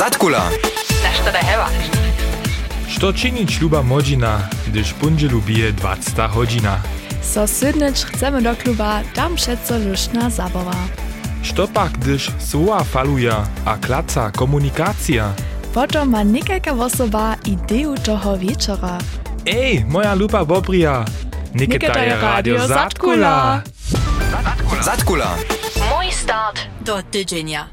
Zatkula. Da heva. Što činić ljuba modzina, gdyż pundzielu bije 20 godzina? So sydnyć chcemy do kluba, tam przeco luszna zabawa. Što pak, gdyż słowa faluja, a klaca komunikacja? Potom ma niekajka osoba ideju toho wieczora. Ej, moja lupa Bobrija! Nikita je radio Zatkula! Zatkula. Mój start do tydzienia.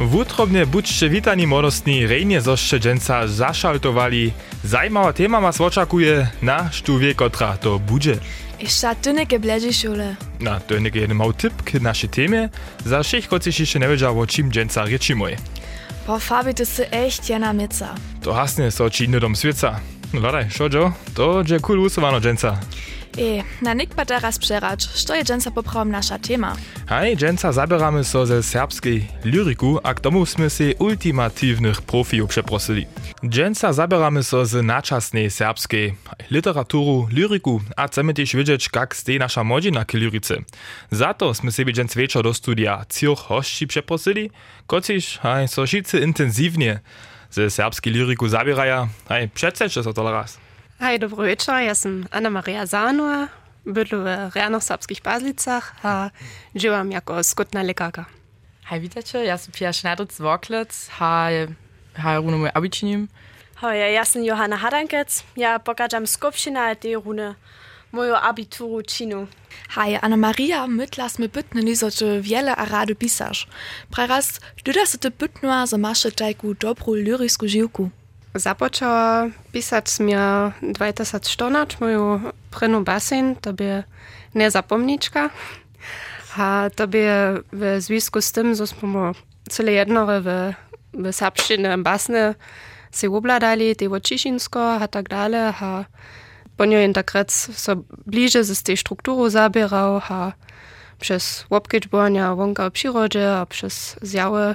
Wutrobnie budźcie witani młodostni, rejnie zoście dżęca zaszaltowali. Zajmała tema was oczekuje na sztuwie, kotra to budzie. Jeszcze tynike bledzi szule. Na to nie jeden mał tip k naszej temie, za všech jeszcze nie wiedział, o czym dżęca rieči moje. Po farbi to sy echt jena mica. To hasne so činno dom svieca. No daj, šo Joe? To je cool usovano dżęca. Ej, na nik pa teraz przerać, što je dżęca poprawom nasza tema. Hej, dżęca zabieramy so ze serbskiej lyriku, a k tomu sme si ultimatywnych profijów przeprosili. Dżęca zabieramy so z naczasnej serbskiej literaturu, lyriku, a chcemy też wiedzieć, jak stej nasza modzina k lyrice. Za to sme sobie dżęc wieczor do studia Zürch hości przeprosili, kociż, hej, so intensywnie ze serbskiej lyriku zabieraja. Hej, przedstaćcie so to raz. Hej, dobro večer, jaz sem Ana-Marija Zanua, biloverjano v Srpskih Pazlicah, a živim kot skotna lekarka. Hej, vitajte, jaz sem Pija Šnajdrc Voklec, hej, hej, runo abičinim. Hej, jaz sem Johana Hadankec, ja pokažem skupščina De rune, mojo abituro činu. Hej, Ana-Marija, mytlas me bitne niso, če wiele arado pisaš. Prav raz, tudi da se te bitnua, zamaše dobro lyrisku jiuku. Započała pisać smia 2014 moju prynú basen, to by nezapomnička. A to by w związku z tym, że smo cele jednore w, w serbszczyny basne se obladali, te Ciszynsko, a tak dalej, a po niej takrat so bliżej z tej struktury zabierał, a przez łopkiczbonia wonka w przyrodzie, a przez zjawy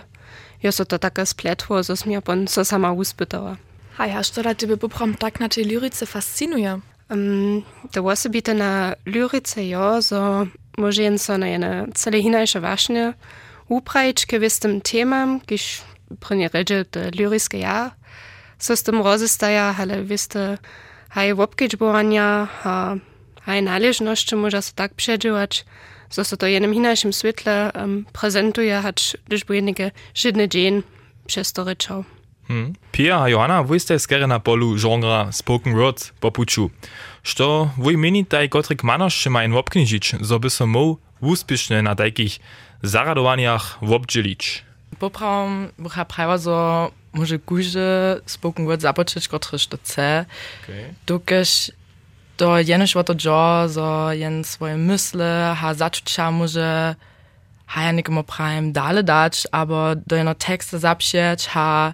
jest to takie spletło, że mnie pon so sama uspytała. A što da tebe poprawom tak na tej lyrice fascinuje? Um, to osobite na lyrice jo, so może jen so na jene cele hinajsze waśnie uprajić k wistym temam, kiż prynie redzie te lyriske ja, so z tym rozestaja, ale wiste haj wopkiczbowania, a haj należności może so tak przedziwać, so so to jenem hinajszym świetle um, prezentuje, jenige żydny dzień przez to ryczał. Hmm. Pia a Johanna, wy ste skere na polu genre spoken word popuču. Što wy menitaj, kotrik manošće majen wopknižić, zo by so mou na takich zaradowaniach wobdželić. Poprawom bucha prawa, so może guže spoken word započeć, kotryż to chce. Okay. Dokež to jenož o to džo, so jen swoje mysle, ha začuća może ha ja nikomu prajem dale dać, aber do jeno tekste zapšieć, ha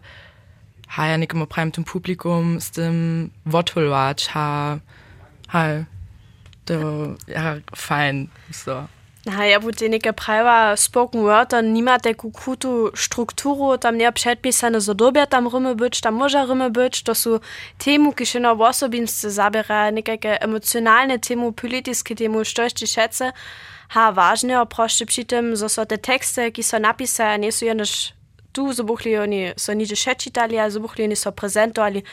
ha ja nikomu prajem tym publikum z tym wotulwać, ha ha to ja fajn, so. Naja, bo tega prava spoken word, dann niemand nimate kukutu strukturu, tam ne predpisane zadobja tam rume być, tam może rume być, to są temu, kiedy na osobinstce zabiera, nekajke emocjonalne temu, polityjskie temu, što jeszcze szece, ha ważne, a proszę przy tym, so są te teksty, jakie są napisane, so są jedyż tu, zabuchli oni są niczy szecitali, a zabuchli oni są prezentowali,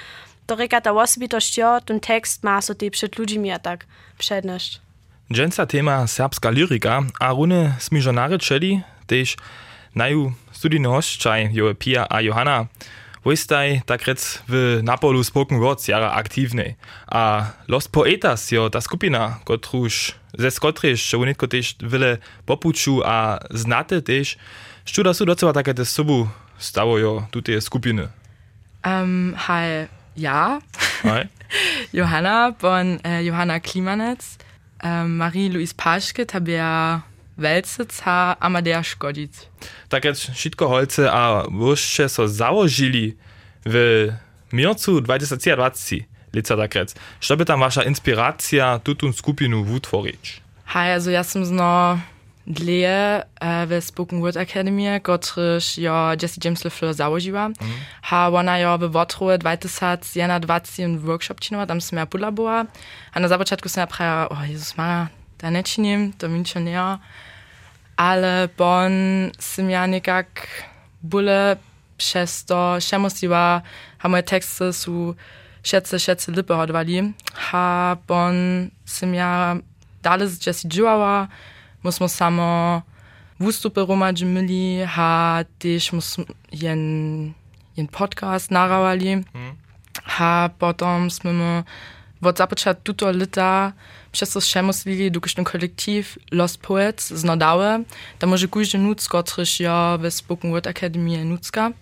to rekata osobitość, jo, ten tekst ma so te przed ludźmi, a tak przedniesz. Dżęca tema serbska lyrika, a rune smiżonary czeli, też naju studijny hoszczaj, jo Pia a Johanna, Wojstaj tak rec w Napolu spoken words jara aktywnej. A Los Poetas jo ta skupina, kotruż ze skotryż, że unitko też wiele popuczu a znate też, Študa su docela také te sobu stało jo tutaj skupiny. Um, hej, ja, Hej? Johanna, bon äh, Johanna Klimanec, ähm, Marie-Louise Paschke, tabia Welcic, ha Amadea Škodic. Také všetko holce a vošče so załožili w miercu 2020 lica takrec. Što by tam wasza inspiracja tutun skupinu wutworić? Hej, also ja sam zno Lea uh, äh, ve Spoken Word Academy, gotryż jo Jesse James LeFleur założyła. Mm. Ha ona jo we Wotruje 2021 workshop czyniła, tam sme ja pudla była. A na započátku sme ja praja, o Jezus Mara, da nečinim, to mi ničo nejo. Ale bon sem ja nekak bule przez to, ha moje teksty są Schätze, Schätze, Lippe, Hodwali. Ha, Bon, Simia, Dallas, Jesse Juawa, mi smo samo vustupe romađimili, ha tež jen, jen podcast naravali, mm. ha potom smo mi od započat tuto leta przez to še muslili dukišný kolektiv Los Poets z Nodawe, tam może kuždje nucko triš jo ve Spoken Word Akademije nucka.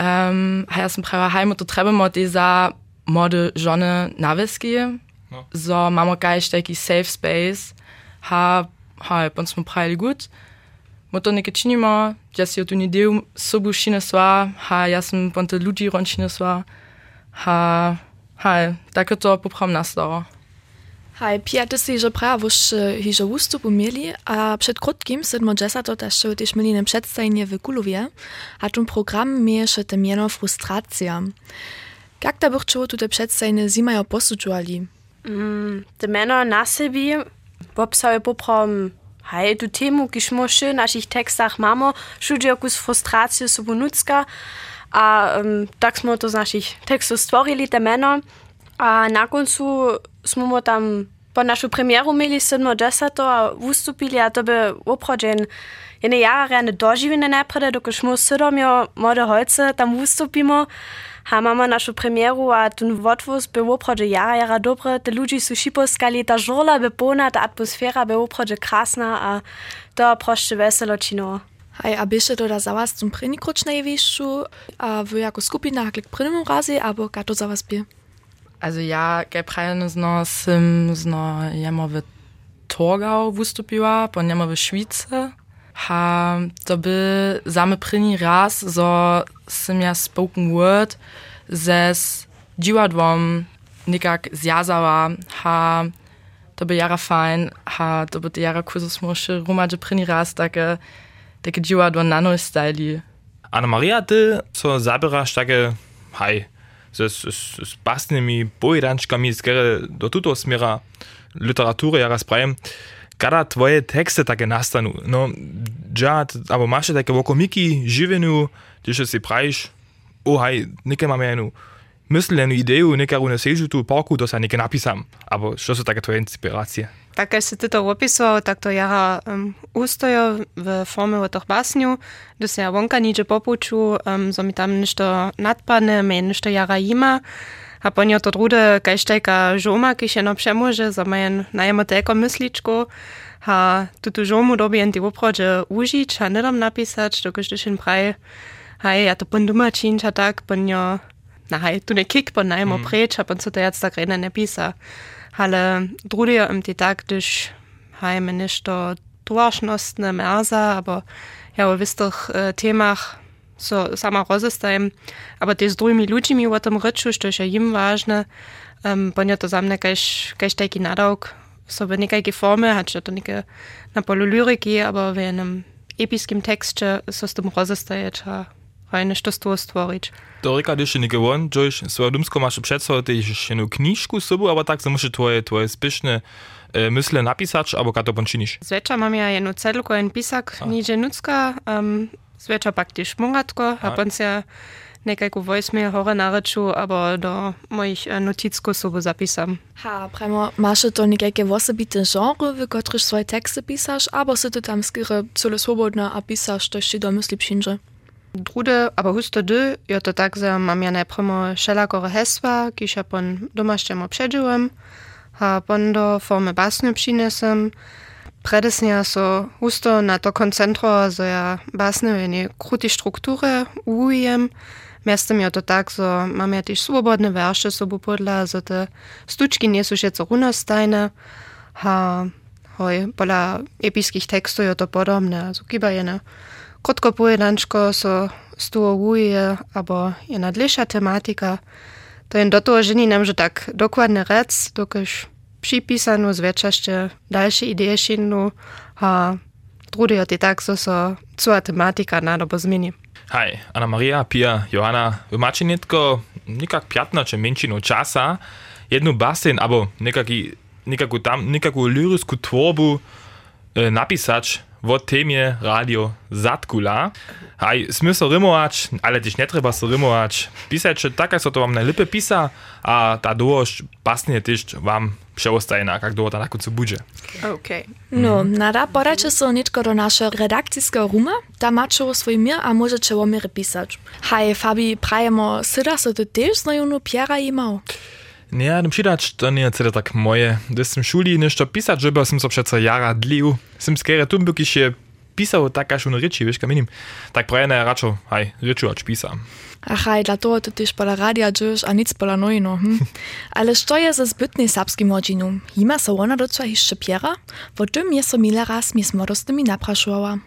Um, ha ja sem prava hajmo to trebamo te za mode žone naveski, no. so mamo gajš taki safe space, ha ha, bon smo pravili gut, mo to nekaj činimo, ja si tu ni del sobu šine sva, ha, ja sam bon te ljudi ron šine sva, ha, ha, tako to popram nastalo. Hej, Pia, ty si, że prawoż hiżo ustupu mieli, a przed krótkim sedmo dżesa to też też mieli na przedstawienie w Kulowie, a ten program miesze te miano frustracja. Jak ta bych czuło tutaj przedstawienie zimajo posudżuali? Mm, te miano na sobie Bob sabe poprom. Haj, tu temu, ki smo še v naših tekstah imamo, šudi okus frustracije sobonutska, a ähm, um, tak smo to z naših tekstov stvorili, temeno. A na koncu smo mu tam po našo premiero imeli 7.10. a ustupili, a to bi oprođen jedne jare, ne doživljene neprede, dok smo sedom jo ja, mode holce tam ustupimo. A mamy naszą premieru a ten wotwóz by oprođe jara jara dobre, te ludzi su šiposkali, ta by pona, ta atmosfera by oprođe krasna a to prošte veselo čino. Hej, a byście to za was zum prvnikroč najvyššiu, a wy jako skupina haklik prvnemu razi, abo kato za was by? Also ja, ge prawie zno sim zno jemo w Torgau wystąpiła, po jemo w Szwicy. Ha, to by same pryni raz, so sim ja spoken word ze dziwadłom nikak zjazała, ha, to by jara fajn, ha, to by jara kursus muszy rumadze pryni raz, takie, takie dziwadło nano styli. Anna Maria, ty co zabierasz takie, hej, z, z, z basnymi pojedančkami, skere do tuto smiera literatury ja raz prajem, kada tvoje tekste také nastanú? No, džad, alebo máš také okomiky, živinu, tiež si praviš, ohaj, neke máme jednu myslenu ideju, nekaru na sežu tu parku, to sa neke napisam. Abo čo sú také tvoje inspirácie? Tak, keď si to opisoval, tak to ja um, ustojo v forme toho basňu, kde sa ja vonka niče popuču, um, so mi tam niečo nadpadne, mi niečo jara ima. A po to drude, kajštajka žoma, ki še no přemůže, za majen najemo teko mysličko, a tuto žomu dobijem ti oprodže užič a nedam napisać, dokud to šin praj, hej, ja to pun domačin, a tak, pun jo, na hej, tu ne kik, pun najemo mm. preč, a pun co to jac tak rejne ne pisa. Ale drude jo im ti tak, když, hej, mi nešto dôležnostne merza, aber ja, o vistých uh, eh, témach, so sama rozestajem, aber te z drugimi ludźmi o tym ryczu, što je im ważne, um, ponieważ to sam nekaś, kaś taki nadałk, sobie nekajkie formy, hat to neke na polu lyryki, aber w jednym epickim tekście so z tym rozestajeć, a fajne što z toho stvorić. To reka dyszy nie gewon, Joyce, swoją dumsko masz przedstawić jeszcze jedną kniżku z sobą, aber tak, że muszę twoje, twoje spieszne e, myśle napisać, albo kato ponczynisz? Zwecza mam ja jedną celku, jeden pisak, nidzie nucka, um, zwecza pak też mungatko, a pan się nekajku voicemail hore nareču, aber do mojich e, noticków sobie zapisam. Ha, premo, masz to nekajke osobite genre, w których swoje teksty pisasz, albo sy ty tam skiery cele swobodne a pisasz, to się domyśli przyjdzie? Drude, aber husto dy, jo to tak, że mam ja najprimo wszelakore hesła, kiż ja pon domašćemo předžiłem, a pon do formy basny přinesem. Predesnja so husto na to koncentro, że ja basny w nie kruti struktury ujem. Miastem jo to tak, że mam ja też swobodne wersze sobu podla, że te stuczki nie są jeszcze runostajne, a hoj, pola epickich tekstów jo to podobne, also kiba jene krótko pojedančko so stułuje, albo je nadliša tematika, to jen do toho ženi nam, že tak dokładny rec, dokiż przypisano zwieczaście dalsze idee šinu, a drugie je tak, so so cała tematika na dobo zmieni. Hej, Anna Maria, Pia, Johanna, wy macie nitko nikak piatna czy mięcinu czasa, jednu basen, albo nikaki, nikaku tam, nikaku lyrysku tworbu, e, napisać w temie radio Zatkula. Haj, sme so rymować, ale też nie trzeba so rymować. Pisać, tak jak so to wam najlepiej pisa, a ta długość pasnie też wam przeostaje na jak długo ta na końcu będzie. Okay. No, nada, podajcie so niečko do nasze redakcijskiego ruma, da macie swój mir, a możecie o mir pisać. Haj, Fabi, prajemo, syda so ty też znajonu Piera imał? Nie, no przydać to nie jest tak moje. Gdy jestem w szuli nešto pisać, żeby sam so przeco jara dlił. Sam skiery tum, by się pisał tak aż on ryczy, wiesz, kaminim. Tak prajene raczej, haj, ryczu, acz pisam. Ach, haj, dla toho ty też pola radia dżesz, a nic pola nojno, hm? Ale što je ze zbytnej serbskim rodziną? Ima so ona docela jeszcze Piera? Wo tym je so mile raz mi z młodostymi napraszowała.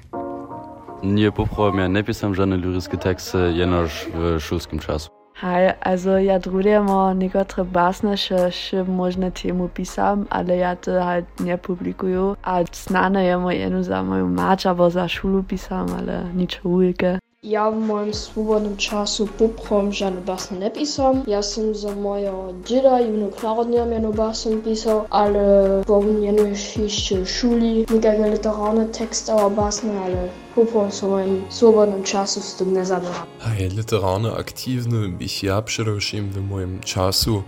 Nie poprałem, ja nie pisam żadne lyryczne teksty, jenoż w szulskim czasu. Hej, also ja, drudimo nekatere basne še, še možne temu pisam, ale ja te halt ne publikuju. A znane je moj eno za mojo mač, abo za šulu pisam, ale nič ujke. Ja moim swobodnym czasu poprom żadne basne nie pisam. Ja sam za moją dzieda i mną narodnia miano basem pisał, ale powinien jeszcze w szuli. Nikakie literarne teksty o basne, ale poprom w moim swobodnym czasu z tym nie zabieram. Hej, literarne aktywny bych ja przede wszystkim w moim czasu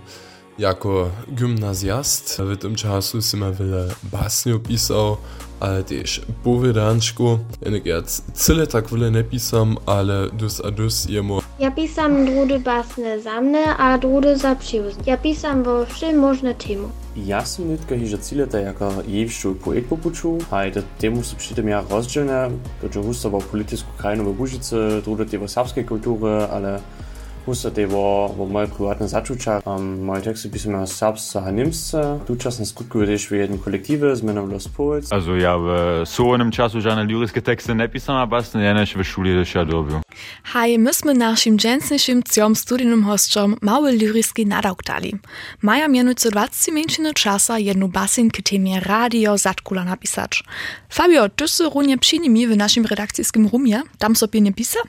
jako gymnazjast. W tym czasu ja wiele basniów pisał, ale też powiedanczku. Ja cyle tak wiele nie pisam, ale dus a dus jemu Ja pisam drude basne zamne, a drude za przyjuzne. Ja pisam wo wszym możne temu. Ja sam nitka hižo ciljata jako jevšću poet popuču, a da temu su pritom ja rozdzielne, dođe hustovo politisku krajinu v Bužice, druge te v srpske kulture, ale husto te vo, vo moje privatne začuča. Um, moje teksty pisam ja serbsce a nimsce, tučasne skutkuju też w jednym kolektywie z menom Los Poets. Also ja w słownym czasu żadne lyryczne teksty nie pisam, a basne ja nie w szuli też ja dobił. Haj, myśmy naszym dżęsniejszym ciom studium hostom mały lyryczki nadauk dali. Maja mianujco 20 minut czasa jedną basen k temie radio Zatkula napisać. Fabio, ty się runie przyjmij w naszym redakcyjskim rumie, tam sobie nie pisa?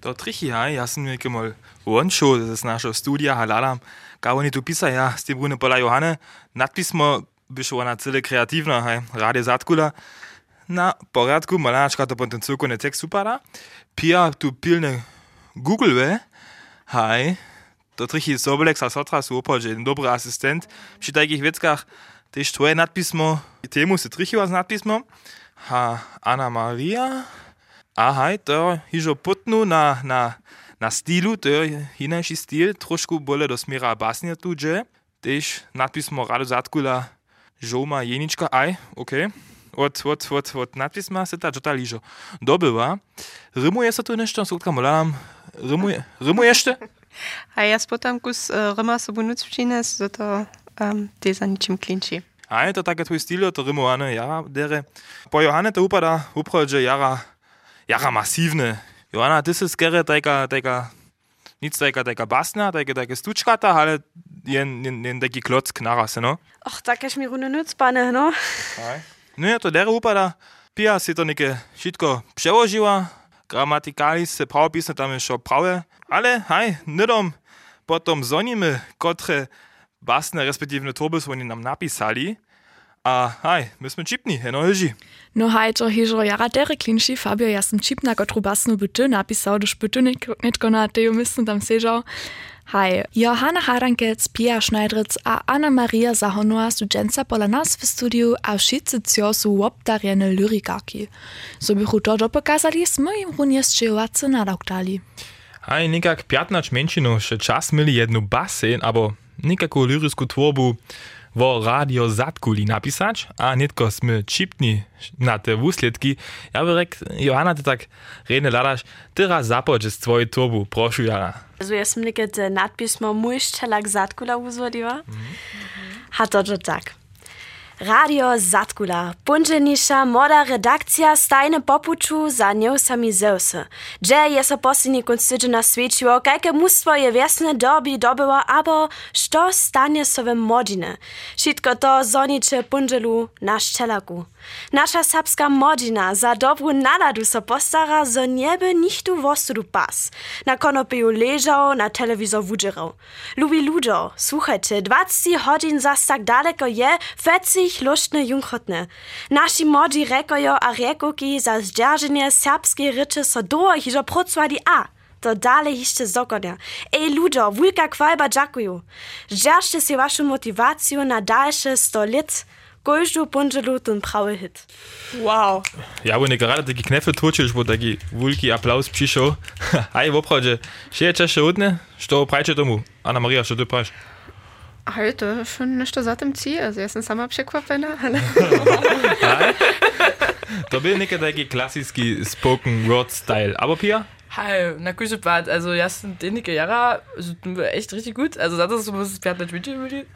To trichy, haj, ja sam u Onšu, da z našo studijo Halalam, kaj oni tu pisajo, ja, s tem bo ne pola Johane, nadpismo bi šlo na cele kreativno, hej, rade zatkula. Na poradku malačka to potem celko ne tek supara, pija Google ve, hej, to trichi Sobolek sa sotra su opal, že je dober asistent, pri takih veckah tež tvoje nadpismo, temu se trichiva z nadpismom, ha, Ana Maria, aha, to je že potnu na, na na stylu, to je inajší styl, trošku bole do smiera basnia tu, že? Tež nadpismo Rado Zatkula, Žoma Jenička, aj, okej. Okay. Od, od, od, od nadpisma se ta džota ližo. Dobywa. Rymuje se tu nešto, skutka molam. Rymuje, rymuje jeszcze? A ja spotam kus uh, ryma sobu nuc přines, za to um, te za ničím klinčí. A je to také tvoj styl, to rymowane jara dere. Po Johane to upada, uprođe jara, jara masivne. Johanna, das ist gerne deiner, deiner, nic takiego, taka basna, takiego, takie stuczkata, ale jeden taki kloc knaras, no. Och, takież mi runy nic, pane, no. No ja der dere upada, Pia si to nieke wszystko przełożyła, gramatikali se prawopisne tam jeszcze prawe, ale haj, nydom, potom zonimy, kotre basne, respektive turby, oni nam napisali, a haj, my sme čipni, eno hyži. No haj, to hižo jara dere klinši, Fabio, ja sam čipna, kotru basnu byty napisał, doż byty nitko na teju myslím tam sežal. Hej, Johanna Harankec, Pia Schneidritz a Anna Maria Zahonua studenca pola nas w studiu a wszyscy cio su obdarjene lyrikaki. So bychu to dopokazali, smo im runie strzelacy nadaktali. Hej, nikak 15 menšinov še čas mieli jednu basen, abo nikakú lyricku tvorbu vo radio Zatkuli napisać, a nitko sme čipni na te wusledki. Ja by rek, Johanna, ty tak redne ladaš, ty raz započ z tvojej tvorbu, prošu jara. Also ja sam te nadpismo Mujščelak Zatkula uzvodiła. Ha to to tak. Radio Zatkula, punđenica moda redakcija stajne popuču za njo sami zeuse. Dže je se posljednji koncerđe nasvećio, kajke mustvo je vjesne dobi dobilo, abo što stanje sove modine. Šitko to zoniče punđelu na ščelaku. Nasza serbska modzina za dobrą naladu so postara, zo nieby nichtu wostudu pas. Na konopiju leżał, na telewizor wudzierał. Lubi ludzo, słuchajcie, 20 godzin zas tak daleko je, feci młodych, luštne junchotne. Naši młodzi rekojo a rekoki za zdrženie serbskiej ryczy so doło hižo procwali a. To dalej jeszcze zokonia. Ej, ludzo, wulka kwalba dziękuję. Zdržcie si waszą motywację na dalsze 100 lat. goju bungelut und prawe hit wow ja bo gerade taki knefe turčiš bo taki vulki aplaus přišel aj opravdu še češe odne što prajče tomu Anna Maria što tu prajš Heute schon nicht so satt im Ziel. Also, erstens haben wir Pschekwappena. To ich nekaj taký klasický spoken word style. Aber, Pia? Hi, na gute Bad. Also, ja, sind einige Jahre echt richtig gut. Also, das ist so, was Pferd nicht mit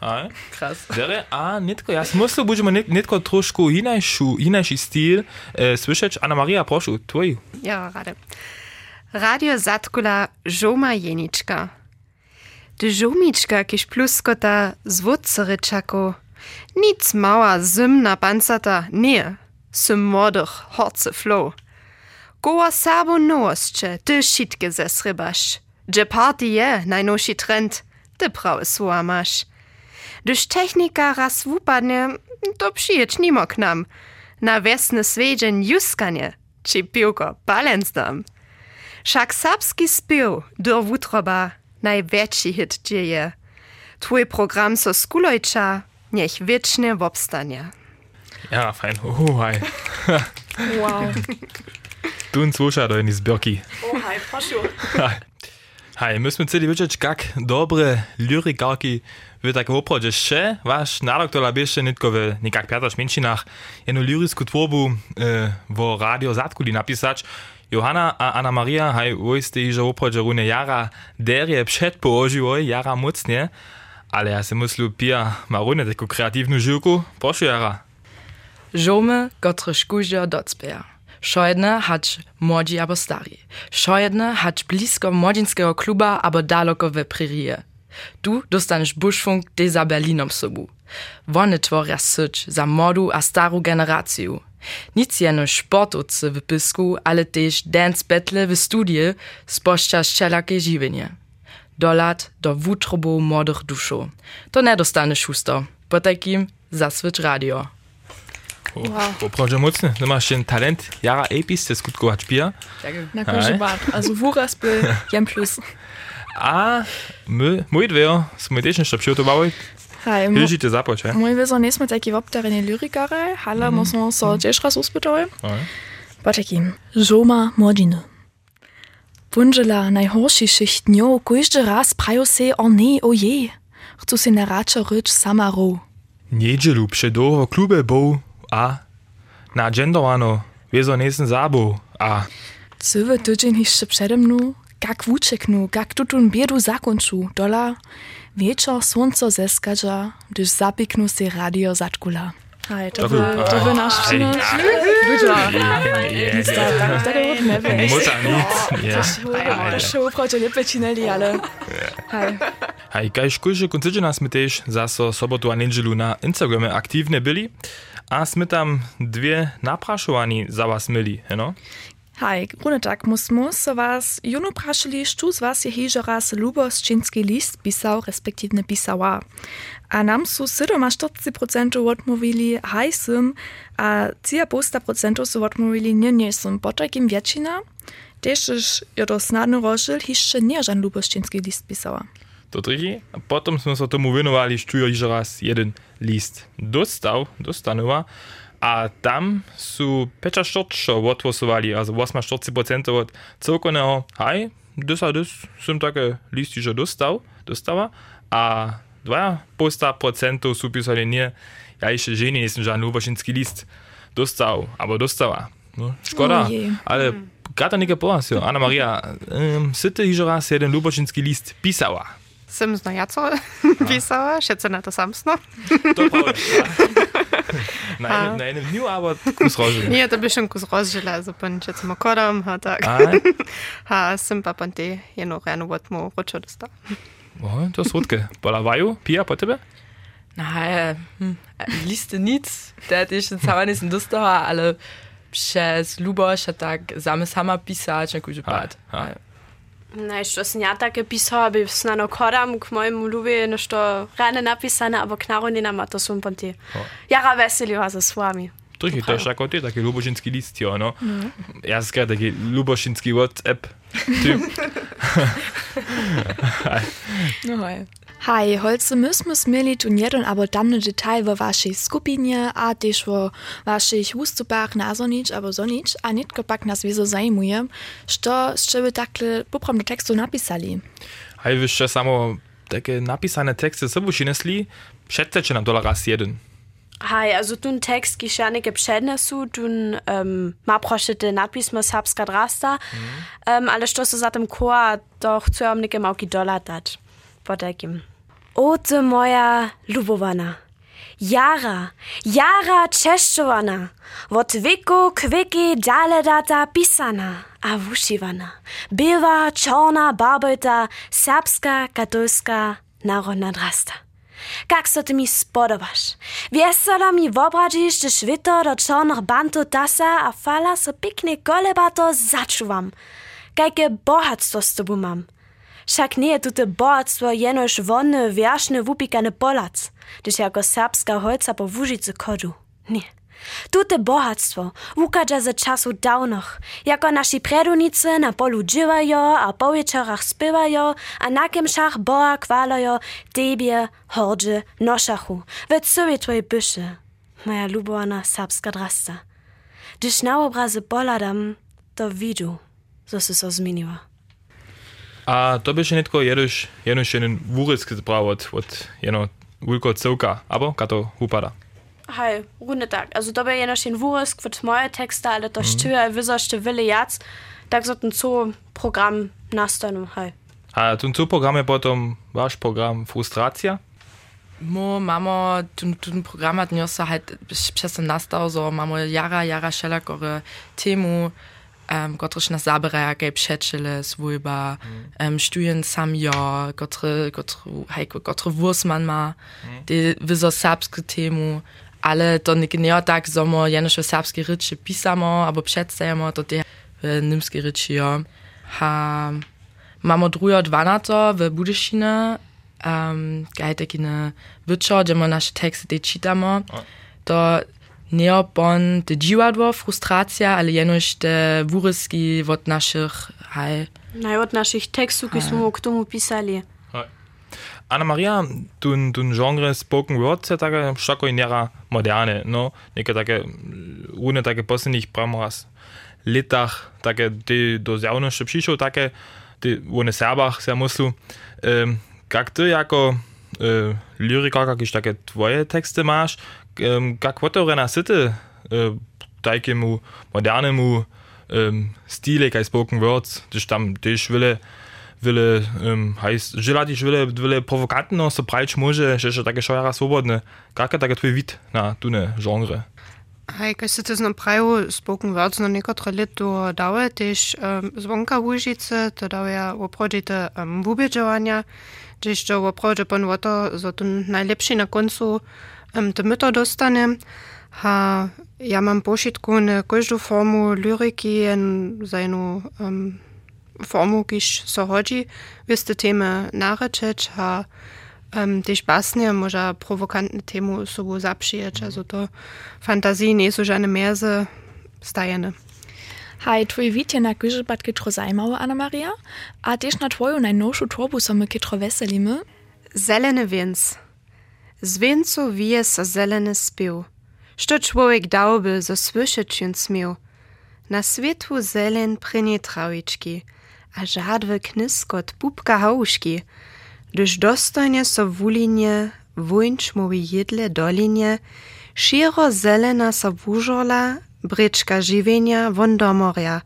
Hi. Krass. Dere, a, nitko, ja musel budemo nitko trošku inajšu, inajši stil e, słyszeć. Anna Maria, proszę, twój. Ja, rade. Radio Zatkula Żoma Jeniczka. De Żomiczka, kiż pluskota zwódceryczako. Nic mała, zymna pancata, nie. Sym horce flow. Goa sabo noosče, ty šitke zesrybaš. Dže party je, najnowszy trend, ty prawe słowa masz. Gdyż technika raz wupadnie, to przyjedź nimo k nam. Na wiesny swiedzień juskanie, czy piłko balans dam. Wszak serbski spiew, do wutroba, największy hit dzieje. Twój program so skulojcza, niech wiecznie wobstanie. Ja, fein. Uh. Wow. Tun er slušajo in er izbirki. Ohaj, prosim. Hej, mi smo celi večer, kak dobre lirikalki v takem oprođe še, vaš nalog to labeše netko v nekak pjataš menšinah, eno lirijsku tvorbu øh, eh, v radio zatkuli napisač, Johana a Anna Maria, hej, voj ste iže oprođe rune jara, der je pšet pooživoj, jara mocnje, ale ja er se mislil, pija ma rune tako kreativnu živku, prošu jara. Žome, gotre škužja docpeja. Šojedne hać młodzi albo stari. Šojedne hać blisko młodzieńskiego kluba albo daleko we prerije. Tu dostaniesz buszfunk de za Berlinom sobu. Wony tworia syć za młodu a staru generację. Nic jeno sportowcy w pisku, ale też dance battle w studie spościa wszelakie żywienie. Do lat do wutrobu młodych duszu. To nie dostaniesz szusto. Po takim radio. Wow. Proszę mocno, du masz ten talent, jara epis, to skutkować pija. Na kurze bad. Also wuras by jem plus. A my, mój dwie, sme też jeszcze przygotowały. Hej, Hilži te započ, he? Mój wyzo nie sme taki wobterenie lyrikare, ale mm. musimy so też raz uspytały. Po takim, żoma młodziny. Bunżela najhorszy szycht dniu, każdy raz prają se o nie, o je. Chcą se na racze rycz sama. Niedzielu przedoho klube był, a naagendowano, wir so nächsten Sabo a. Söwe tydzień jeszcze przede mną, jak włóczeknu, jak tutun biedu zakończył, dola, wieczor słońce zeskadza, gdyż zapiknu się radio zatkula. Hej, to był, to był nasz przynoś. Duża. Nic tak, tak jak nie wiem. Muta nic. Proszę uproć, nie pecineli, ale... Hej. Hej, kaj szkójszy, koncydzie nas my też za sobotu a niedzielu na Instagramie aktywne byli. A sme tam dwie naprašovaní za vás mili, no? Hej, runde tak musmo so was juno prašili, štu z was je hižo raz lubosčinski list pisał, respektívne pisała. A nam su 47% odmówili haj sym, a 3% su odmówili nie nie sym. Po takim většina, też już jo snadno rožil, hišće nie żan lubosčinski list pisała. To drugi. A potom sme sa tomu venovali, štujo iž raz jeden list dostal, dostanova. A tam sú 5 čo odvosovali, also 48% od celkovného, haj, dys a dys som také listy, že dostal, dostava. A 2% sú písali nie, ja ešte ženy nesem žiadny lubošinský list dostal, alebo dostala. No, Ojej. ale gata neke pohlasio. Anna Maria, um, syty iž raz jeden lubošinský list pisała, Семзно јацо висава, шецената самсно. Добро. Nein, nein, nur aber Kusrojela. Nie, da bist du Kusrojela, also bin ich jetzt mal Kodam, hat er. Ha, Simpa Pante, je noch rein, was mo rutscht ist da. Oh, das Rutke. Balavayo, Pia, Potebe? Naja, hm, lieste nic, da hätte ich jetzt aber nicht in Duster, alle, przez Lubosz, tak same sama pisać, jakoś upad. Ha, ha. Не, Нешто сња така писала би с нано корам к мојему луби нешто ране написано, або к народи на мато сум понти. Ја га веселива за свами. To się też jako ty, taki luboszyński listio, no. Mm. Ja skrę taki luboszyński WhatsApp typ. Hi. No, hi. Hi, holce myśmy smieli tu jeden albo tamny detal w waszej skupinie, a też w waszych ustupach na zonicz albo zonicz, a nitko pak nas wieso zajmuje, co z czego tak poprom do tekstu napisali. Hej, wiesz, samo takie napisane teksty sobie przynesli, przeteczę nam dolar raz jeden. Hi, also tun Text gerne gepschene su, tun ähm, ma proschete napismo sabska drasta, mhm. ähm, ale što se zatem doch zu am nikem auki dolar dat. Podekim. Ote moja Lubovana. Jara, Jara Czeszczovana. Wot kwiki dale data pisana. A wushivana. Bywa czorna barbeta serbska katolska narodna drasta. Kak so ty mi spodobaš? Veselo mi wobradzisz, že švito do čornych bantu tasa a fala so pikne kolebato začuvam. Kajke bohatstvo s tobu mam. Však nie je tute bohatstvo jenož wonny, wierzchny, wupikany polac, gdyż jako serbska holca po wóżycy kodu. Nie. Tute bohatstvo ukaże ze czasu dawnych, jako nasi predunicy na polu dżywają, a po wieczorach spywają, a na kemszach boa kwalają, tebie, hordzie, noszachu, we całej twojej byszy, moja lubowana serbska drasta. Gdyż na obrazy poladam, to widzę, co się so zmieniło. A to by nie tylko jedyś, jedyś jeden wórysk zbrał od, jeno wulko całka, abo kato upada. Hej, runde tak. Also to by jenoś jeden wórysk od moje teksty, ale to sztyje, wyzoście wiele jac, tak so ten co program nastanu, hej. A ten co program je potom wasz program Frustracja? Mo mamo ten ten program hat niosa halt przez ten nastał, so mamo jara jara šelakore temu, um, kotrež nas zaberaja kaj přečele svojba, mm. um, štujen sam jo, kotre, kotre, hej, kotre ma, mm. de wyzo serbskie temu, ale to nie nie tak, zomo jenoś serbskie ryczy pisamo, albo przedstajemo, to te w nimskie ryczy jo. Ha, mamo drujo dvanato w Budyszine, um, kaj takine wyczo, gdzie ma nasze teksty te czytamo, to neopon te dziwadło, frustracja, ale jenoś te wuryski od naszych, hej. No od naszych tekstów, które k tomu pisali. Anna-Maria, dun, dun Genre Spoken Word se tako šako inera moderne, no, neke take, une take posljednjih pramoraz letah, take, ti dozjavno še prišel, take, ti v ne Serbah se muslu. Um, kak ty jako e, uh, lyrika, kakieś takie twoje teksty masz, um, kak wotorena syty uh, e, takiemu modernemu um, stile, kaj Spoken Words, gdyż tam, gdyż wille, vele, um, ähm, hajs, želati še vele, vele provokatno, se pravi, može še še take šojara svobodne. Kakav je takav tvoj vid na tune žanre? Hej, kaj se ti znam pravi, spoken words na neko leto dave, tež um, zvonka vužice, to daveja oprodite um, vubeđevanja, tež to oprođe pon voto, zato najlepši na koncu um, te mito dostane. Ha, ja mam pošitku na každu formu liriki in za eno um, pomógłbyś co chodzi. Wy ste temy naraczeć, a um, też basnie, może prowokantne temu sobą zaprzyjeć. Also to fantazji nie są żadne mierze stajene. Haj, twój witie na gyżybat kitro zajmało, Anna Maria, a też na twoją najnowszą torbu somy kitro weselimy. Zeleny więc. Z wieńcu wieje sa zeleny spił. Što człowiek dałby, zasłyszeć się smił. Na światło zelen prynie trawiczki – a žadve kniskot pupka hauški, gdyż dostojnie so wulinie, wójcz mówi jedle dolinie, širo zelena so wużola, bryczka żywienia wondomorja.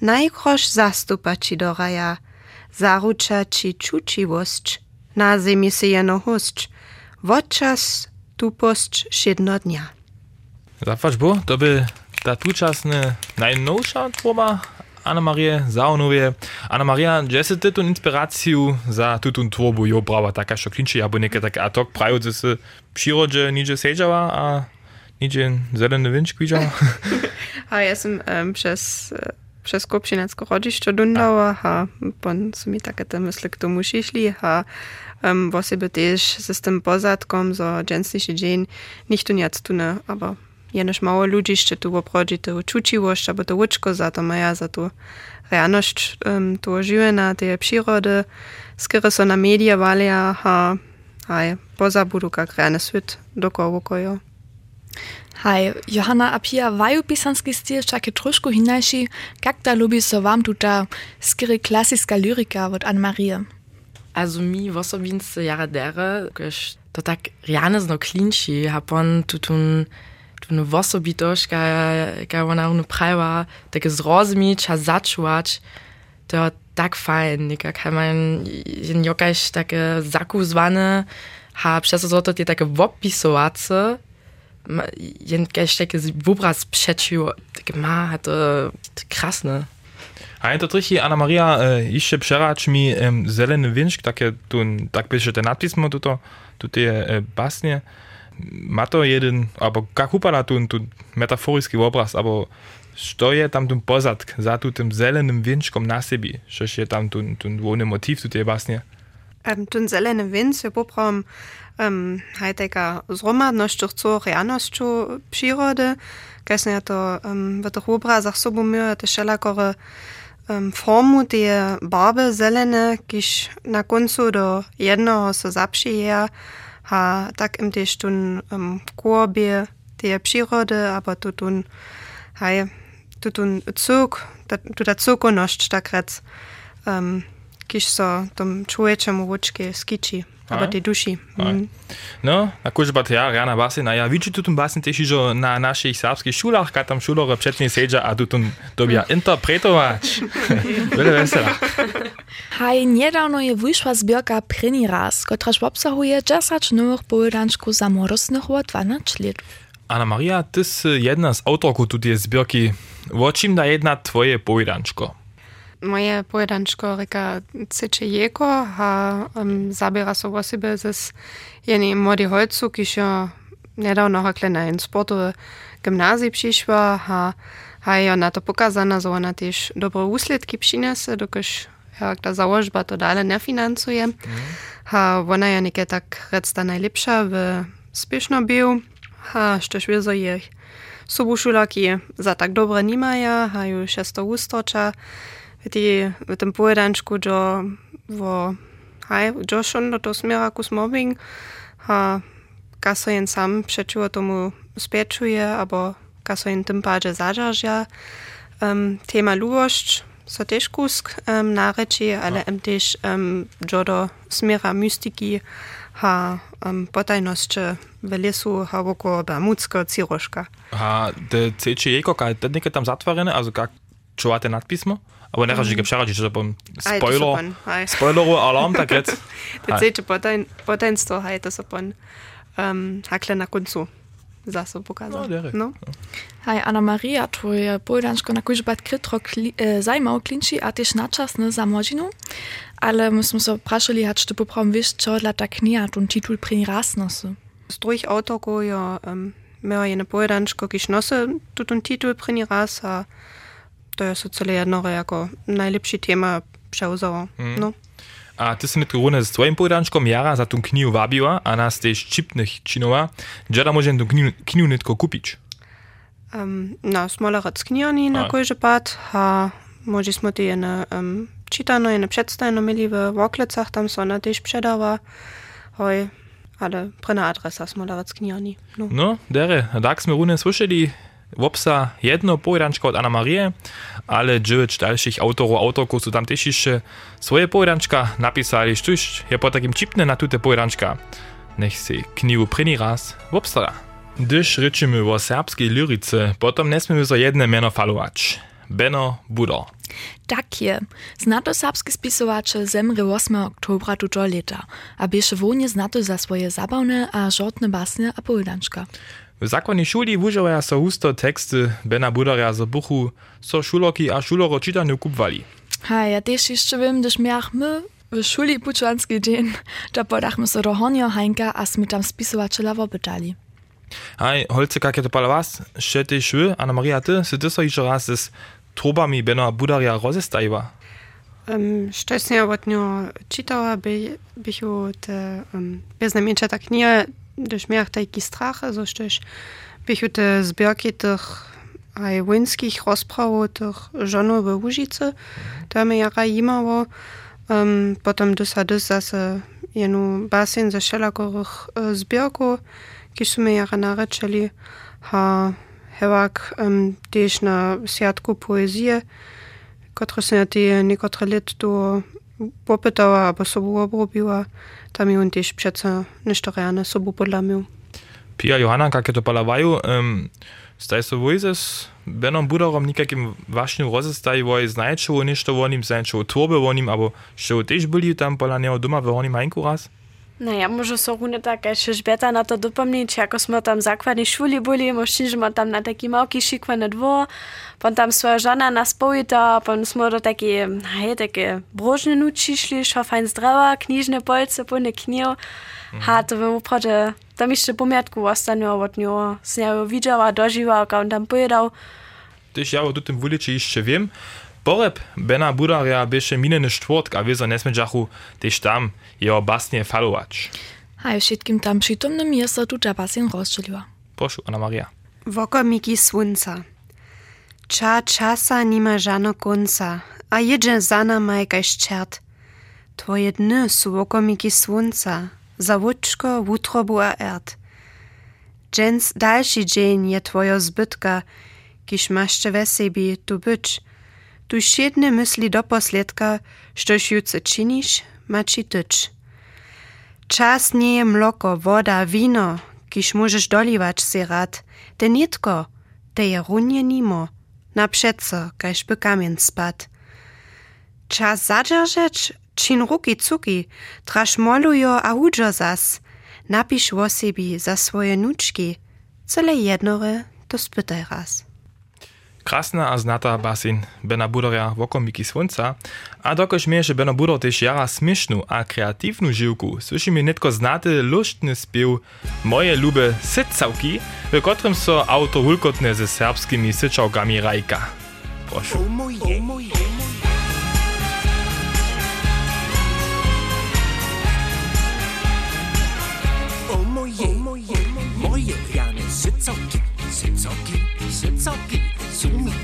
Najkrosz zastupa ci do raja, zarucza ci czuciwość, na ziemi se jeno husć, wodczas tupość siedno dnia. Zapłać bo, to by ta tuczasne najnowsza tworba Anna-Maria Zaunowie. Anna-Maria, gdzie si ty tu inspiraciju za tutun tworbu jo brała taka, što klinči, abo neke takie ad hoc prajo, že si przyrodzie nidzie siedziała, a nidzie zeleny winč kwidziała? a ja sam um, przez przez kopšinecko rodište dundała, a pon su mi takie te myśli k tomu šišli, a um, wosebe też z tym pozadkom, zo dżęsniejszy dzień, nicht tu nic tu ne, aber jenoż mało ludzi jeszcze tu obchodzi to uczuciwość, albo to uczko za to maja, za to realność um, tu żyjena, te przyrody, skoro są na media walia, a haj, poza budu jak realny świat dokoło kojo. Hej, Johanna a Pia vaju pisanski styl čak trošku hinajši, kak da lubi so vam tuta skiri klasiska lyrika od Anne-Marie? Also mi w osobince jara dere, když to tak riane zno klinči, hapon tutun no vosso bitoš ga ga ona no prava tak zrozumi cha začuač da tak fein Ich kann man in jokaj tak äh, zaku zwane. Ha przez to to takie wopisowace jakaś takie wobraz przeciw takie ma hat äh, krasne A to trichy Anna Maria jeszcze przeracz mi zeleny wynszk, takie tu tak pisze ten napis mu tutaj, tutaj basnie. Ma jeden, jak upada tu, tu metaforický obraz, albo što je tam tu pozadk za tu tym zelenym winczkom na siebie, że je tam tu, tu główny motiv tu te basnie? Um, ten zeleny winc je poprom um, hajteka zromadnością co realnością przyrody, kasne to um, w tych obrazach sobą myje te wszelakore um, formu te barwy zelene, kiż na końcu do jednego so zapszyje, ha dak im de dun ähm, Gorbe de Pschirode aber du dun hei du dun zog dat du dat zog gonnercht da kretz ähm, Kich so dum Choecham Rutschke Skitschi. Aber die duši. Mm. No, akožba ja rána basena. Ja vidím basen tiež, že na našich srbských šulách, keď tam šulore všetci sedia a tu dobia mhm. interpretovač. Veľa veselá. Haj, nedávno je vyšla zbierka První raz, ktoráž obsahuje 10 nových povedančků za morosných 12 let. Anna Maria, ty si jedna z autorkov tu tie zbierky. Vočím da jedna tvoje povedančko? moje pojedančko reka Cečejeko, a um, zabira so osobe z jeni mori hojcu, ki šo nedavno hakle na en sportu gimnaziji přišla a, a je ona to pokazana, že ona tež dobro úsledky přinese, dokaž jak ta založba to dále nefinancuje. Mm. A ona je nekaj tak rec ta najlepša v spešno bil, a štož vezo je sobušula, ki za tak dobro nimaja, a ju šesto ústoča. Fordi den boredanske jo, hvor hej, Joshon og no Dosmirakus mobbing har gasojen sam przeciło tomu spieczuje, albo gasojen tym bardziej zadziarzia. Um, tema lubość, so też kusk um, nareci, ale no. też um, jodo smira mystiki ha um, potajność w lesu ha wokół bamucko cirożka. A te cieczy jejko, te tam zatworzone, also jak czuwate nadpismo? אבל נראה שגם שאר הג'יש פה ספוילר, ספוילר הוא ארלם תקרץ. תצא שפוטנסטו ein ספון. הקלנה קונצו. Sasso pokazał. No, no. Haj, Anna Maria, to je Boldansko na kužbat krytro kli, e, zajmał klinci, a też na czas na zamodzinu. Ale myśmy się praszali, hać ty poprom wiesz, co dla ta knia ten tytuł prin raz nosy. Z drugich autor go ja um, mehr jene Boldansko, kiś nosy, tu ten tytuł prin raz, a to je celé jedno jako najlepší téma převzalo. Mm. No. A ty si mit z tvojim pojedančkom jara za tu knihu wabiła, a nas też čipnych činova. Gdzie możemy knihu, knihu nitko kupić? Um, na smolerec knihovni na kojže pad, a może smo ty jene um, čitano, jene przedstajno mieli w Woklecach, tam są ona też przedała. Hoj, ale prena adresa smolerec knihovni. No, no dere, tak sme rune słyszeli, Wopsa jedno pojedančko od Anna Marie, ale dziewięć dalszych autorów, autorków, co tam też swoje pojedančka napisali, sztuś je po takim čipne na tute pojedančka. Nech si knihu první raz wopstara. Gdyż ryczymy o serbskiej lyrice, potom nesmiemy za jedne miano falować. Beno Budo. Tak je. Znato serbski spisowacze zemry 8 oktobra tuto leta, a bieše wonie znato za swoje zabawne a żortne basne a. W zakonnej szuli wużywaja so husto teksty Bena Budaria z buchu, so szuloki a szuloro czytaniu kupwali. Ha, ja też jeszcze wiem, gdyż miach my w szuli puczanski dzień, to podachmy so do Honio Heinka, a smy tam spisowaczela wopytali. Hej, holce, jak je to pala was, še te šwy, Anna Maria, ty, si ty so jeszcze raz z trobami beno budaria rozestajiva? Um, Szczęście od nią czytała, by, bychu te um, beznamięcia tak nie, gdyż miał taki strach, so sztyż bychu te zbiorki tych aj wojnskich rozprawów tych żonów w Łużycy, to mi jaka imało, um, potem dosa dys zase jenu basen ze wszelakorych uh, zbiorków, kiż my jaka nareczeli, ha hewak um, też na siatku poezję, które se te niektóre lat do popytała, albo sobie obrobiła, tam i on też przece nešto reane sobie podlamił. Pia Johanna, jakie to palawają, um, staj so vojzes, benom budorom nikakim vašnim rozestajivoj, znajčevo nešto o nim, znajčevo tvorbe o nim, abo še tež byli tam pola neho doma v honim hajnku raz? No ja może so rune tak jeszcze żbeta na to dopomnieć, jako smo tam zakładni szuli byli, może że tam na taki małki szikwany dwór, pon tam swoja żona nas pojita, pon smo do takie, hej, takie brożne nuci szli, szło fajn zdrawa, kniżne polce, pone knio, ha, to by naprawdę, tam jeszcze pomiatku ostanie od niego, z niego widziała, dożyła, on tam pojedał. Tyś ja o tym wuliczy jeszcze wiem, Poreb Bena Budaria bieše mineny štvrtk a wiezo nesmedžachu tež tam jeho basnie falować. A wszystkim tam przytomnym jest to tuta basen rozdzieliła. Proszę, Anna Maria. Wokomiki słońca. Cza czasa nima żano końca, a jedzie za nama jakaś czert. Twoje dny są wokomiki słońca, za łuczko, wutrobu a erd. Dżens dalszy dzień je twoja zbytka, kiż masz we sobie tu być, tu siedne myśli do posledka, štož juce činiš, mači tyč. Czas nie je mloko, woda, wino, kiż możesz doliwać si rad, te nitko, te je runie nimo, na przeco, kaž by kamień. Czas zadržeć, čin ruki cuki, traž molujo a udžo zas, napiš o za swoje nuczki, cele jednore to spytaj raz. Krasna a znata basin Bena Budorja v okomiki svunca, a dokož mi je še Beno Budor tež jara smišnu a kreativnu živku, slyši mi netko znate luštny spiev Moje lube sicavki, v kotrem so auto hulkotne ze serbskimi sicavkami rajka. Prošu. O moje, o moje.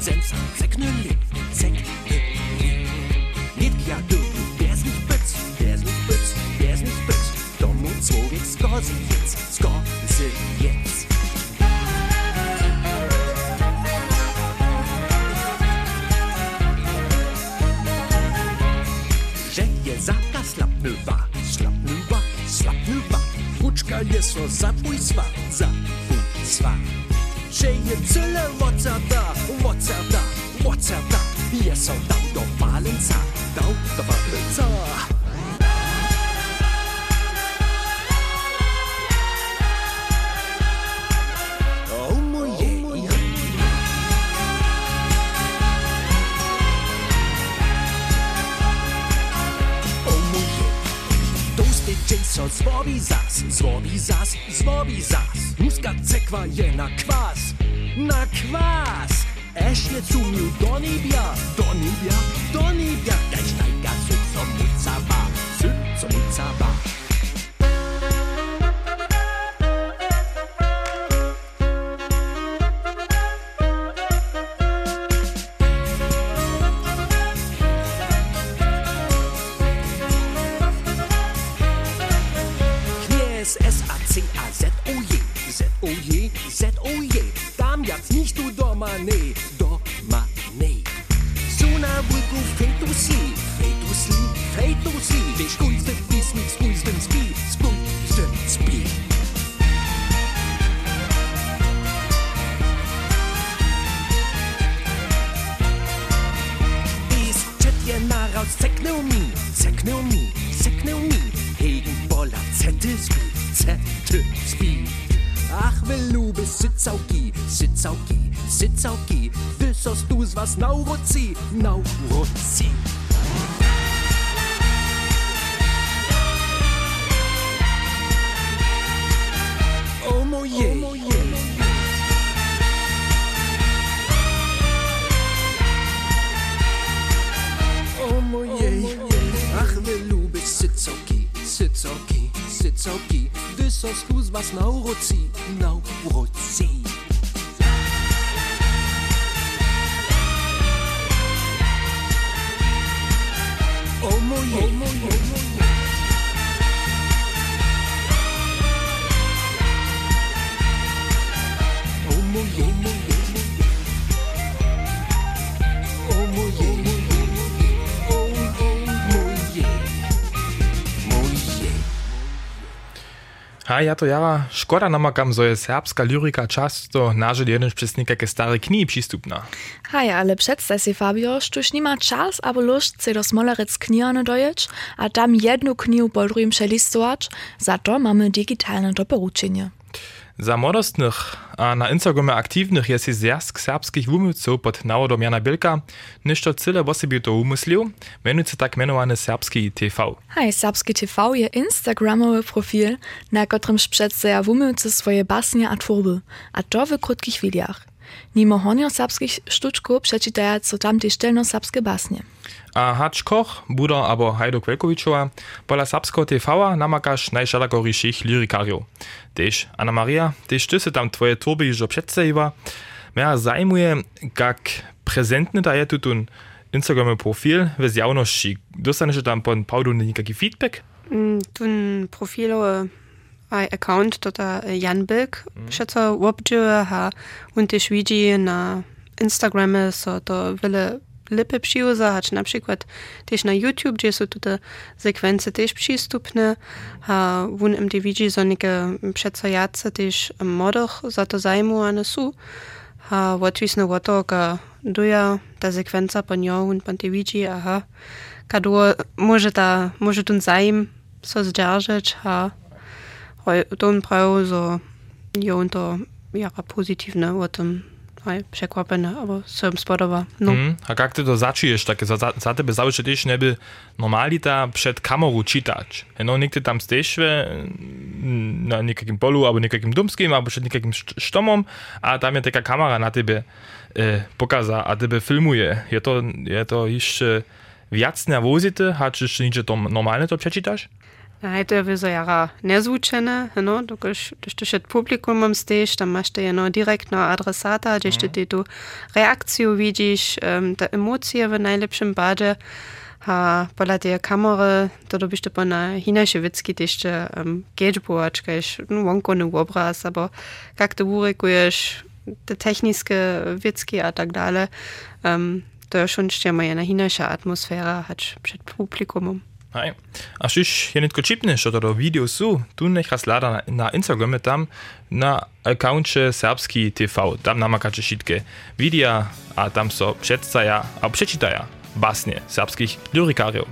sens Seknöli, Nicht Nitkia du, der ist nicht bütz, der ist nicht bütz, der ist nicht bütz. Dom und Zwogig, skor sie jetzt, skor sie jetzt. Szeje zapka slapnywa, slapnywa, slapnywa. Fuczka jest o zapój swa, zapój swa. What'da, what'da. Jest so dał do balanca, dał do balanca. Oh moje, moje. Oh moje. Toasty Jason zwobi zas, zwobi zas, zwobi zas. Muska cekwa je na kwas, Na kwas! Eschne zu miu Donibia, Donibia, Donibia, dein Steiger zu zum Muzaba, zu zum Muzaba. us. Now A ja to jara, szkoda namakam, że jest serbska lyrika często nażył jeden przez niektóre stare knihy przystupna. Ale przedstaw si Fabio, štuž nima čas abo lust se do smolarec knjihane dojeć, a tam jednu knihu po drugim przelistować, za to mamy digitalne doporučenie. Za młodostnych a na Instagramie aktywnych jest zjazd serbskich wumyców pod nawodom Jana Bielka, to cyle sobie to umyslił, mianujcy tak mianowany serbski TV. Hej, serbski TV je instagramowy profil, na którym przedstawia wumycy swoje basnie a twórby, a to w krótkich wideach. Nimo honio serbskich sztuczków przeczytają co tam też tylno serbskie basnie. a Haczkoch, buda abo Hajdo Kvelkovičova, pola Sapsko TV-a namakaš najšalakorejších lirikarjov. Tež Anna Maria, tež ty se tam tvoje turby že představiva, mea zajmuje, kak prezentne da je tutun Instagram profil v zjavnosti. Dostaneš tam pod Paudu nekaký feedback? Mm, tun profilu ein eh, Account dort eh, Jan Bilk, mhm. schätze Wobjö ha und ich Ouija na Instagram eh, ist oder Wille lipy przyuza, hacz na przykład też na YouTube, gdzie są tutaj sekwencje też przystupne, a die widzi so nike przedstawiace też modach za to zajmowane są, a łatwisne o to, ka duja ta sekwencja po nią pan te widzi, aha, kadu może ta, może tun zajm so zdzierżyć, a Don prawo, so jo to jara pozytywne o tym aj przekłapene, aber so im spodoba. No. Mm, a jak ty to zaczujesz, takie za, za, tebe zawsze też nie by normalita przed kamerą czytać. No, nigdy tam stejesz na niejakim polu, albo niejakim dumskim, albo przed niejakim sztomom, a tam jest taka kamera na tebe e, pokaza, a tebe filmuje. Je to, je to jeszcze wiac nerwozity, a czy jeszcze nic to normalne to przeczytasz? Ajde vizajara nezučene, no, dokaj štušet publikum vam steš, tam imaš te eno direktno adresata, gdje mm. ti tu reakciju vidiš, um, te emocije v najlepšem bade, a pola te kamere, to dobiš te pa na hinaševicki tišče, um, gečbo, ačkajš, no, vonko ne obraz, abo kak te urekuješ, te tehniske vicki, a tak dalje, um, to je šunšče moja na hinaša atmosfera, hač pred publikumom. Hej. A šiš je netko čipne, što to do video su, tu nech raz lada na, Instagrame tam na accountče Serbski TV. Tam namakače šitke videa, a tam so předstaja a prečitaja basnie serbskich lyrikariów.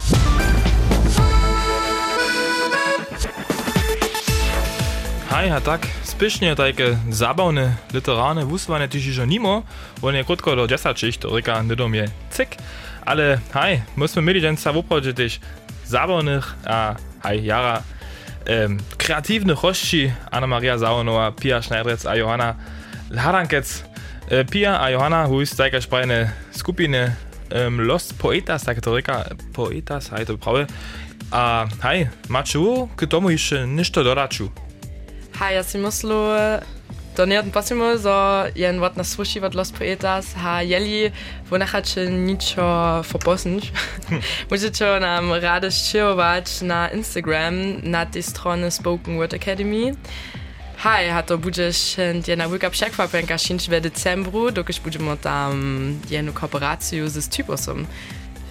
Hej, a tak, spišne takie zabawne literarne wusłanie tyś już nimo, bo nie krótko do 10 to ryka niedomie cyk, ale hej, myśmy mieli dzień sa woprawdzie Sabonich, a aj jara um, kreativnih hošči, Ana Marija Zaunova, Pia Schneiderec, a Johana Harankec. E, Pia a Johana, huj, stajka špajne skupine Los Poetas, tako Poetas, aj to pravi. A haj, maču, k tomu še ništo to nie pasimo, zo jen wat nas sluši wat Los Poetas, ha jeli, wo nachače ničo foposnič. Możecie nam rady szczyrować na Instagram, na tej stronie Spoken Word Academy. Hej, ha to budeš jedna wielka przekwapenka w decembru, dokąd będziemy tam jedną kooperację z Typosom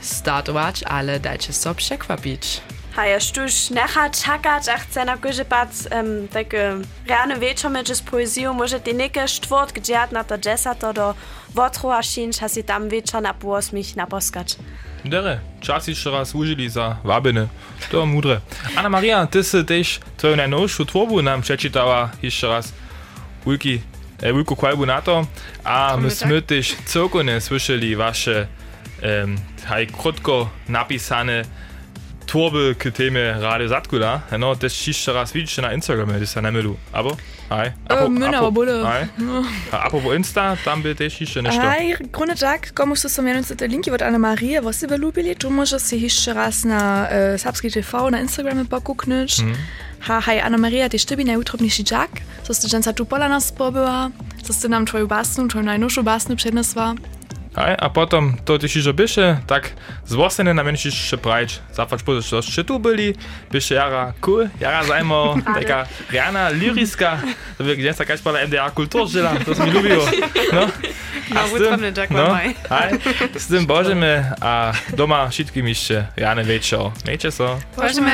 startować, ale dajcie sobie przekwapić. A ja štuž necha čakać, a chce na kojže pat um, takie rane wieczory z poezją, może ty niekie sztwort, gdzie na to desato do wotru a szynč, a si tam wieczor na pół osmich naposkać. Dere, czas jeszcze raz użyli za wabiny. To mudre. Anna Maria, ty si też twoją najnowszą tworbu nam przeczytała jeszcze raz. Wielki, e, wielką kłajbu na to. A myśmy też całkowicie słyszeli wasze um, haj, krótko napisane torbelke teme radi zatkula, eno, te das raz vidiš na Instagramu, da se ne melu. Abo? Aj. Apo, um, apo, bude. Aj. A apo po Insta, tam bi te šišče nešto. Aj, grunde tak, komu so sam jednom te linki od Ana Marije, vos se veljubili, tu možeš se hišče raz na uh, Sapski TV, na Instagramu pokukneš. Mm. Ha, haj, Ana Marija, ti štebi najutrobnejši džak, so ste dženca tu pola nas pobyła, so ste nam tvoju basnu, tvoju najnovšu basnu prednesla. Aj, a potom to ty že byše, tak z Vosene na menšiš še prajč. Zafač po to, še tu byli, byše jara cool, jara zajmo, taka reana lyriska, to by gdzie sa kaž pala MDR kultur žila, to mi ľúbilo. No, a s tým, no, aj, s tým božeme a doma všetkým ešte reane večer. Mejte so. Božeme.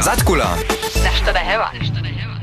Zatkula. Nešto da heva. Nešto da heva.